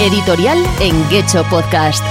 Editorial en Guecho Podcast.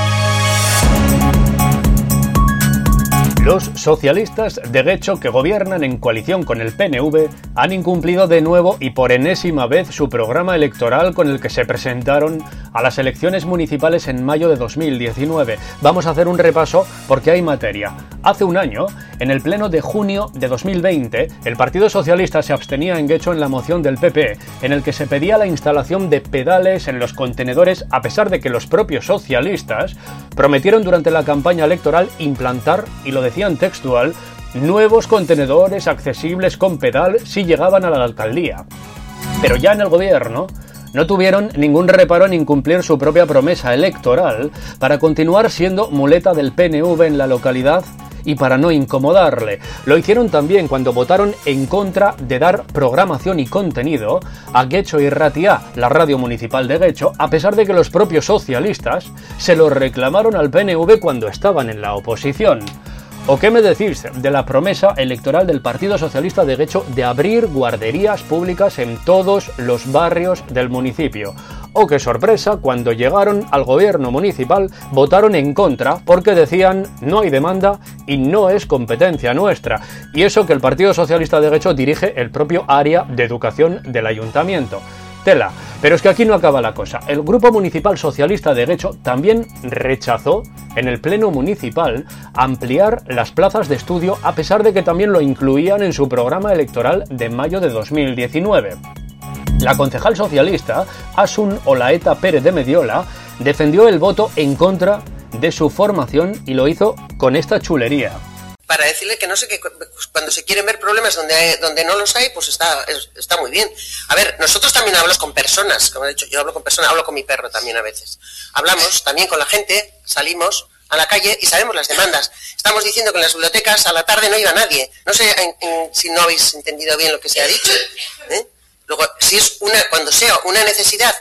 Los socialistas de Guecho que gobiernan en coalición con el PNV han incumplido de nuevo y por enésima vez su programa electoral con el que se presentaron a las elecciones municipales en mayo de 2019. Vamos a hacer un repaso porque hay materia. Hace un año, en el pleno de junio de 2020, el Partido Socialista se abstenía en Guecho en la moción del PP, en el que se pedía la instalación de pedales en los contenedores a pesar de que los propios socialistas prometieron durante la campaña electoral implantar, y lo decían textual, nuevos contenedores accesibles con pedal si llegaban a la alcaldía. Pero ya en el gobierno, no tuvieron ningún reparo en incumplir su propia promesa electoral para continuar siendo muleta del PNV en la localidad y para no incomodarle. Lo hicieron también cuando votaron en contra de dar programación y contenido a Guecho y Ratia, la radio municipal de Guecho, a pesar de que los propios socialistas se lo reclamaron al PNV cuando estaban en la oposición. ¿O qué me decís de la promesa electoral del Partido Socialista de Guecho de abrir guarderías públicas en todos los barrios del municipio? Oh, qué sorpresa, cuando llegaron al gobierno municipal votaron en contra porque decían no hay demanda y no es competencia nuestra. Y eso que el Partido Socialista de Guecho dirige el propio área de educación del ayuntamiento. Pero es que aquí no acaba la cosa. El Grupo Municipal Socialista de Guecho también rechazó en el Pleno Municipal ampliar las plazas de estudio a pesar de que también lo incluían en su programa electoral de mayo de 2019. La concejal socialista, Asun Olaeta Pérez de Mediola, defendió el voto en contra de su formación y lo hizo con esta chulería. Para decirle que no sé que cuando se quieren ver problemas donde, donde no los hay, pues está, está muy bien. A ver, nosotros también hablamos con personas, como he dicho, yo hablo con personas, hablo con mi perro también a veces. Hablamos también con la gente, salimos a la calle y sabemos las demandas. Estamos diciendo que en las bibliotecas a la tarde no iba nadie. No sé si no habéis entendido bien lo que se ha dicho. ¿eh? Luego, si es una, cuando sea una necesidad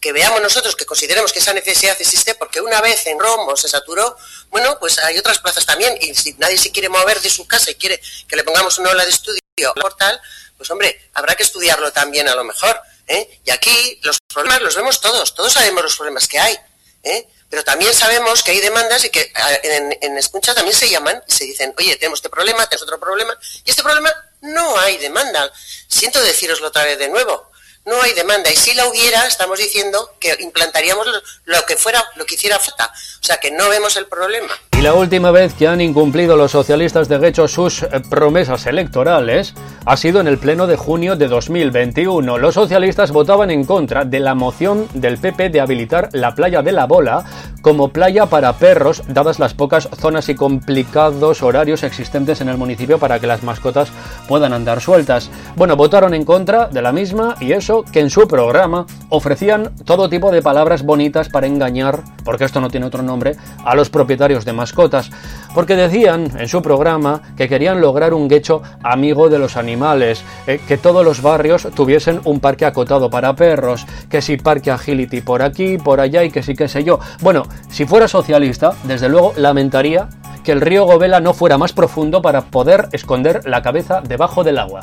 que veamos nosotros, que consideremos que esa necesidad existe, porque una vez en Romo se saturó, bueno, pues hay otras plazas también, y si nadie se quiere mover de su casa y quiere que le pongamos una ola de estudio portal, pues hombre, habrá que estudiarlo también a lo mejor. ¿eh? Y aquí los problemas los vemos todos, todos sabemos los problemas que hay. ¿eh? Pero también sabemos que hay demandas y que en, en escucha también se llaman y se dicen, oye, tenemos este problema, tenemos otro problema, y este problema no hay demanda. Siento deciroslo otra vez de nuevo. No hay demanda. Y si la hubiera, estamos diciendo que implantaríamos lo, que fuera, lo que hiciera falta. O sea que no vemos el problema. Y la última vez que han incumplido los socialistas de Guecho sus eh, promesas electorales ha sido en el pleno de junio de 2021. Los socialistas votaban en contra de la moción del PP de habilitar la playa de la Bola como playa para perros, dadas las pocas zonas y complicados horarios existentes en el municipio para que las mascotas puedan andar sueltas. Bueno, votaron en contra de la misma y eso que en su programa ofrecían todo tipo de palabras bonitas para engañar, porque esto no tiene otro nombre, a los propietarios de mascotas, porque decían en su programa que querían lograr un guecho amigo de los animales, eh, que todos los barrios tuviesen un parque acotado para perros, que si parque agility por aquí, por allá y que sí que sé yo. Bueno, si fuera socialista, desde luego lamentaría que el río Govela no fuera más profundo para poder esconder la cabeza debajo del agua.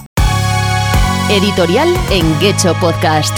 Editorial en Gecho Podcast.